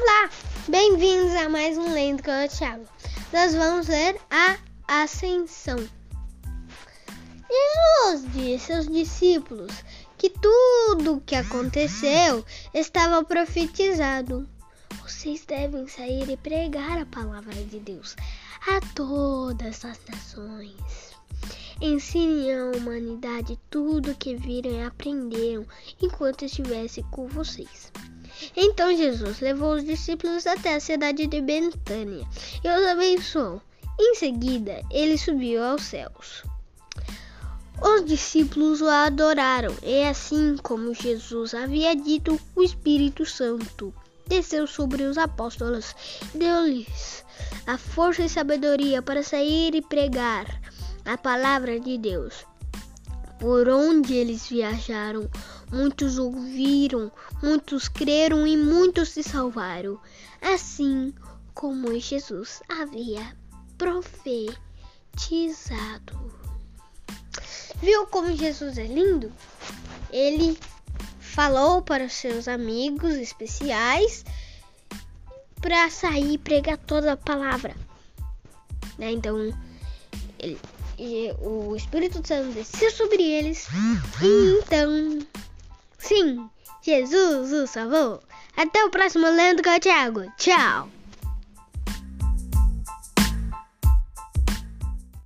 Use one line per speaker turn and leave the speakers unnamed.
Olá, bem-vindos a mais um Lendo com o Thiago. Nós vamos ler a Ascensão. Jesus disse aos discípulos que tudo o que aconteceu estava profetizado. Vocês devem sair e pregar a palavra de Deus a todas as nações. Ensinem à humanidade tudo o que viram e aprenderam enquanto estivesse com vocês. Então Jesus levou os discípulos até a cidade de Betânia e os abençoou. Em seguida, ele subiu aos céus. Os discípulos o adoraram, e assim como Jesus havia dito, o Espírito Santo desceu sobre os apóstolos, deu-lhes a força e sabedoria para sair e pregar a palavra de Deus. Por onde eles viajaram, muitos ouviram, muitos creram e muitos se salvaram, assim como Jesus havia profetizado. Viu como Jesus é lindo? Ele falou para os seus amigos especiais para sair e pregar toda a palavra. Né? Então, ele, e o Espírito Santo desceu sobre eles. E então, sim, Jesus o salvou. Até o próximo Lendo com o Thiago. Tchau!